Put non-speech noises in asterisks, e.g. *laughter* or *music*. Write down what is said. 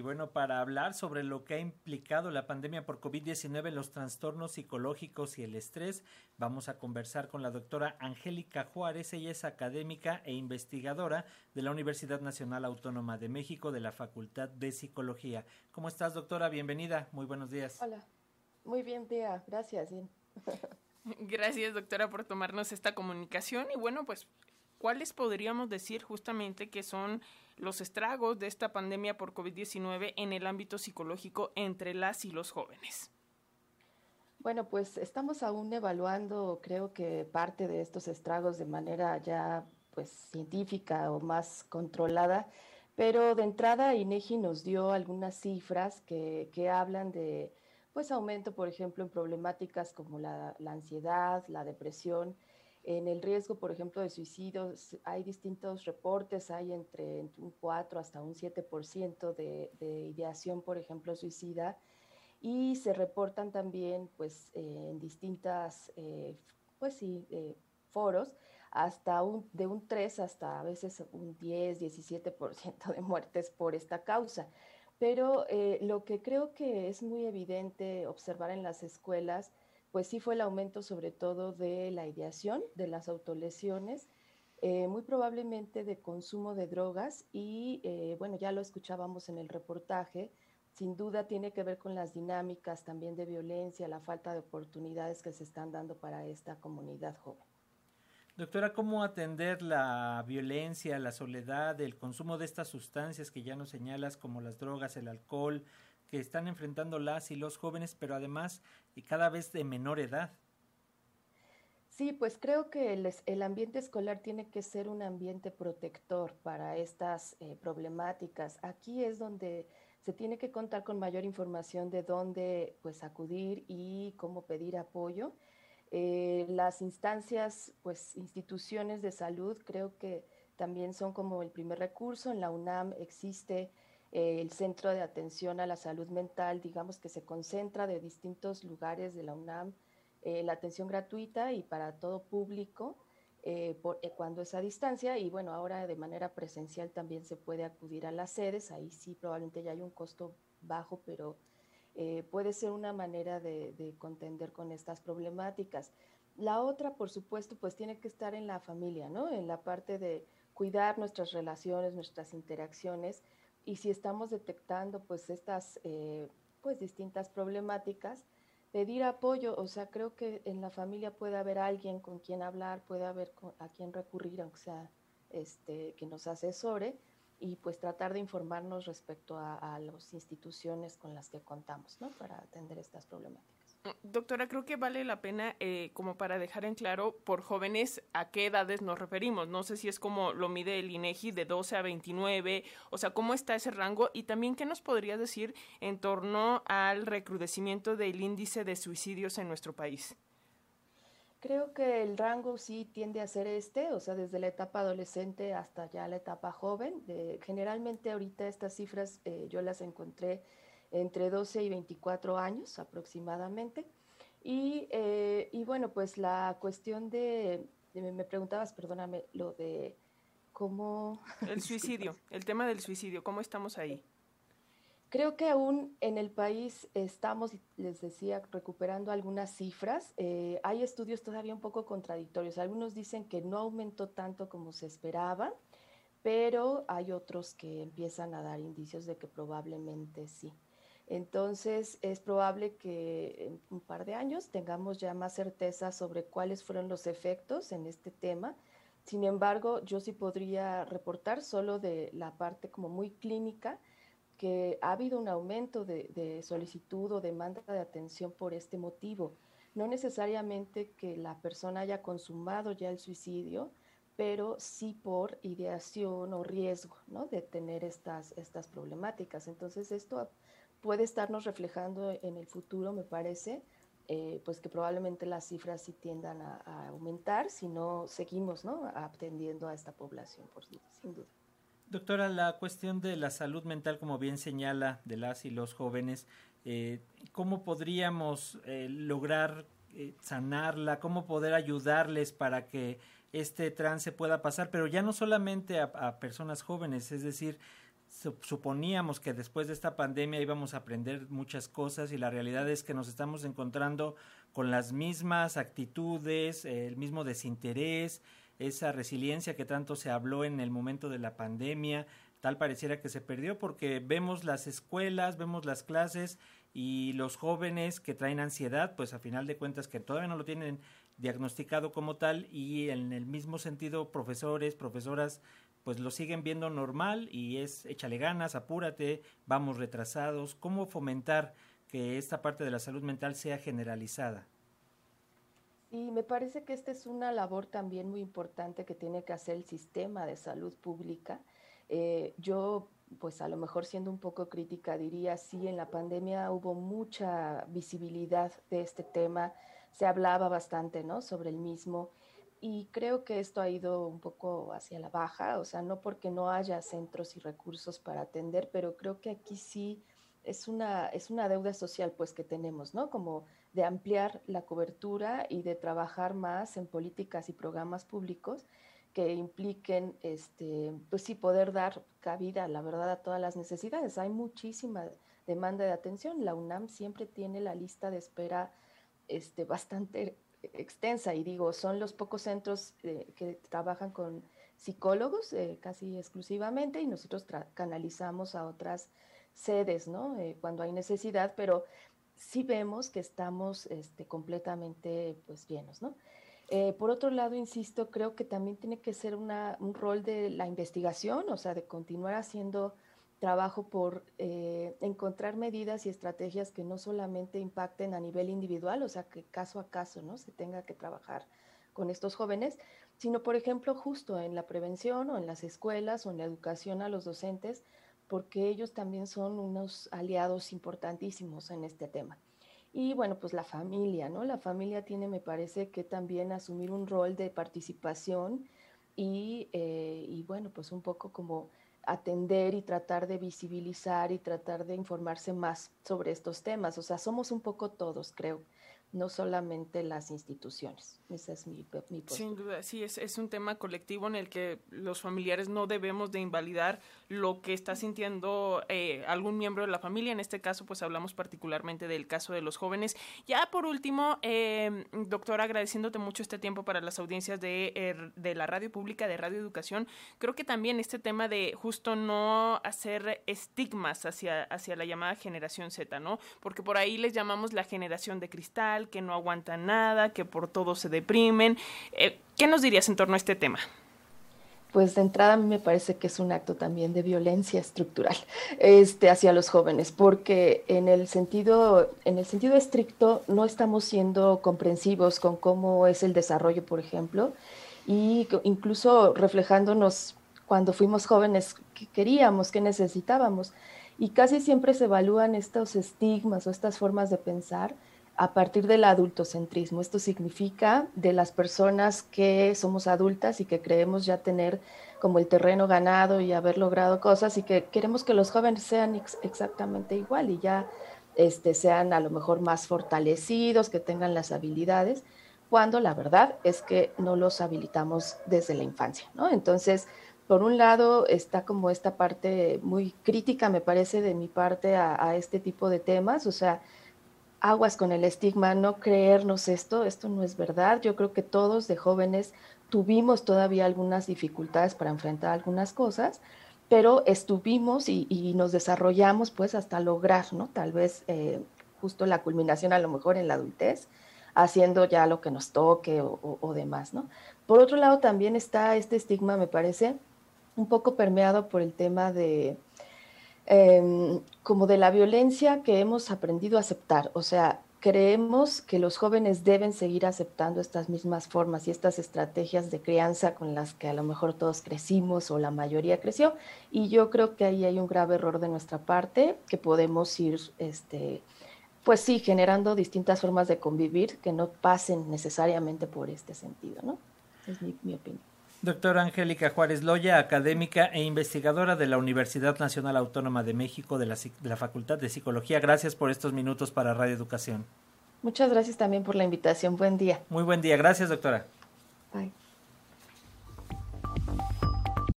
Y bueno, para hablar sobre lo que ha implicado la pandemia por COVID-19, los trastornos psicológicos y el estrés, vamos a conversar con la doctora Angélica Juárez. Ella es académica e investigadora de la Universidad Nacional Autónoma de México de la Facultad de Psicología. ¿Cómo estás, doctora? Bienvenida. Muy buenos días. Hola. Muy bien, día. Gracias. *laughs* Gracias, doctora, por tomarnos esta comunicación. Y bueno, pues ¿cuáles podríamos decir justamente que son los estragos de esta pandemia por COVID-19 en el ámbito psicológico entre las y los jóvenes? Bueno, pues estamos aún evaluando, creo que parte de estos estragos de manera ya pues científica o más controlada, pero de entrada INEGI nos dio algunas cifras que, que hablan de pues aumento, por ejemplo, en problemáticas como la, la ansiedad, la depresión, en el riesgo, por ejemplo, de suicidios, hay distintos reportes, hay entre un 4 hasta un 7% de, de ideación, por ejemplo, suicida, y se reportan también, pues, eh, en distintas, eh, pues sí, eh, foros, hasta un, de un 3 hasta a veces un 10, 17% de muertes por esta causa. Pero lo que creo que es muy evidente observar en las escuelas pues sí fue el aumento sobre todo de la ideación, de las autolesiones, eh, muy probablemente de consumo de drogas y, eh, bueno, ya lo escuchábamos en el reportaje, sin duda tiene que ver con las dinámicas también de violencia, la falta de oportunidades que se están dando para esta comunidad joven. Doctora, ¿cómo atender la violencia, la soledad, el consumo de estas sustancias que ya nos señalas como las drogas, el alcohol, que están enfrentando las y los jóvenes, pero además y cada vez de menor edad. Sí, pues creo que el, el ambiente escolar tiene que ser un ambiente protector para estas eh, problemáticas. Aquí es donde se tiene que contar con mayor información de dónde pues acudir y cómo pedir apoyo. Eh, las instancias, pues instituciones de salud, creo que también son como el primer recurso. En la UNAM existe el Centro de Atención a la Salud Mental, digamos que se concentra de distintos lugares de la UNAM, eh, la atención gratuita y para todo público eh, por, eh, cuando es a distancia y bueno, ahora de manera presencial también se puede acudir a las sedes, ahí sí probablemente ya hay un costo bajo, pero puede ser una manera de, de contender con estas problemáticas. La otra, por supuesto, pues tiene que estar en la familia, ¿no? En la parte de cuidar nuestras relaciones, nuestras interacciones, y si estamos detectando pues estas eh, pues distintas problemáticas, pedir apoyo, o sea, creo que en la familia puede haber alguien con quien hablar, puede haber a quien recurrir, aunque sea este, que nos asesore, y pues tratar de informarnos respecto a, a las instituciones con las que contamos, ¿no? Para atender estas problemáticas. Doctora, creo que vale la pena, eh, como para dejar en claro, por jóvenes, a qué edades nos referimos. No sé si es como lo mide el INEGI de 12 a 29, o sea, cómo está ese rango y también qué nos podría decir en torno al recrudecimiento del índice de suicidios en nuestro país. Creo que el rango sí tiende a ser este, o sea, desde la etapa adolescente hasta ya la etapa joven. generalmente ahorita estas cifras eh, yo las encontré entre 12 y 24 años aproximadamente. Y, eh, y bueno, pues la cuestión de, me preguntabas, perdóname, lo de cómo... *laughs* El suicidio, el tema del suicidio, ¿cómo estamos ahí? Creo que aún en el país estamos, les decía, recuperando algunas cifras. Eh, hay estudios todavía un poco contradictorios. Algunos dicen que no aumentó tanto como se esperaba, pero hay otros que empiezan a dar indicios de que probablemente sí. Entonces es probable que en un par de años tengamos ya más certeza sobre cuáles fueron los efectos en este tema. Sin embargo, yo sí podría reportar solo de la parte como muy clínica que ha habido un aumento de, solicitud o demanda de atención por este motivo. No necesariamente que la persona haya consumado ya el suicidio, pero sí por ideación o riesgo de tener estas, estas problemáticas. Entonces, esto puede estarnos reflejando en el futuro, me parece, eh, pues que probablemente las cifras sí tiendan a, aumentar si no seguimos ¿no? atendiendo a esta población, por, sin duda. Doctora, la cuestión de la salud mental, como bien señala, de las y los jóvenes, eh, ¿cómo podríamos eh, lograr sanarla? ¿Cómo poder ayudarles para que este trance pueda pasar? Pero ya no solamente a personas jóvenes, es decir, suponíamos que después de esta pandemia íbamos a aprender muchas cosas y la realidad es que nos estamos encontrando con las mismas actitudes, el mismo desinterés, esa resiliencia que tanto se habló en el momento de la pandemia, tal pareciera que se perdió porque vemos las escuelas, vemos las clases y los jóvenes que traen ansiedad, pues a final de cuentas que todavía no lo tienen diagnosticado como tal y en el mismo sentido profesores, profesoras pues lo siguen viendo normal y es échale ganas, apúrate, vamos retrasados. ¿Cómo fomentar que esta parte de la salud mental sea generalizada? Y me parece que esta es una labor también muy importante que tiene que hacer el sistema de salud pública. Eh, yo, pues a lo mejor siendo un poco crítica, diría, sí, en la pandemia hubo mucha visibilidad de este tema, se hablaba bastante, ¿no? Sobre el mismo y creo que esto ha ido un poco hacia la baja, o sea, no porque no haya centros y recursos para atender, pero creo que aquí sí es una, es una deuda social pues que tenemos, ¿no? Como de ampliar la cobertura y de trabajar más en políticas y programas públicos que impliquen, este, pues sí, poder dar cabida, la verdad, a todas las necesidades. Hay muchísima demanda de atención. La UNAM siempre tiene la lista de espera este, bastante extensa y digo, son los pocos centros eh, que trabajan con psicólogos eh, casi exclusivamente y nosotros canalizamos a otras sedes, ¿no? Eh, cuando hay necesidad, pero sí vemos que estamos este, completamente pues llenos, ¿no? por otro lado, insisto, creo que también tiene que ser un rol de la investigación, o sea, de continuar haciendo trabajo por eh, encontrar medidas y estrategias que no solamente impacten a nivel individual, o sea, que caso a caso no se tenga que trabajar con estos jóvenes, sino, por ejemplo, justo en la prevención o en las escuelas o en la educación a los docentes, porque ellos también son unos aliados importantísimos en este tema. Y bueno, pues la familia, ¿no? La familia tiene, me parece, que también asumir un rol de participación y, eh, y bueno, pues un poco como atender y tratar de visibilizar y tratar de informarse más sobre estos temas. O sea, somos un poco todos, creo no solamente las instituciones. Esa es mi, mi Sin duda, sí, es, es un tema colectivo en el que los familiares no debemos de invalidar lo que está sintiendo eh, algún miembro de la familia. En este caso, pues hablamos particularmente del caso de los jóvenes. Ya por último, eh, doctora, agradeciéndote mucho este tiempo para las audiencias de, er, de la radio pública, de Radio Educación, creo que también este tema de justo no hacer estigmas hacia, hacia la llamada generación Z, ¿no? Porque por ahí les llamamos la generación de cristal, que no aguantan nada, que por todo se deprimen. Eh, ¿Qué nos dirías en torno a este tema? Pues de entrada a mí me parece que es un acto también de violencia estructural este, hacia los jóvenes, porque en el, sentido, en el sentido estricto no estamos siendo comprensivos con cómo es el desarrollo, por ejemplo, y incluso reflejándonos cuando fuimos jóvenes, qué queríamos, qué necesitábamos. Y casi siempre se evalúan estos estigmas o estas formas de pensar a partir del adultocentrismo. Esto significa de las personas que somos adultas y que creemos ya tener como el terreno ganado y haber logrado cosas y que queremos que los jóvenes sean exactamente igual y ya este, sean a lo mejor más fortalecidos, que tengan las habilidades, cuando la verdad es que no los habilitamos desde la infancia, ¿no? Entonces, por un lado está como esta parte muy crítica, me parece, de mi parte a, a este tipo de temas, o sea, aguas con el estigma, no creernos esto, esto no es verdad. Yo creo que todos de jóvenes tuvimos todavía algunas dificultades para enfrentar algunas cosas, pero estuvimos y, nos desarrollamos pues hasta lograr, ¿no? Tal vez eh, justo la culminación a lo mejor en la adultez, haciendo ya lo que nos toque o demás, ¿no? Por otro lado también está este estigma, me parece, un poco permeado por el tema de, Em, como de la violencia que hemos aprendido a aceptar. O sea, creemos que los jóvenes deben seguir aceptando estas mismas formas y estas estrategias de crianza con las que a lo mejor todos crecimos o la mayoría creció. Y yo creo que ahí hay un grave error de nuestra parte que podemos ir, este, pues sí, generando distintas formas de convivir que no pasen necesariamente por este sentido, ¿no? Es mi opinión. Doctora Angélica Juárez Loya, académica e investigadora de la Universidad Nacional Autónoma de México de la, de la, Facultad de Psicología. Gracias por estos minutos para Radio Educación. Muchas gracias también por la invitación. Buen día. Muy buen día. Gracias, doctora. Bye.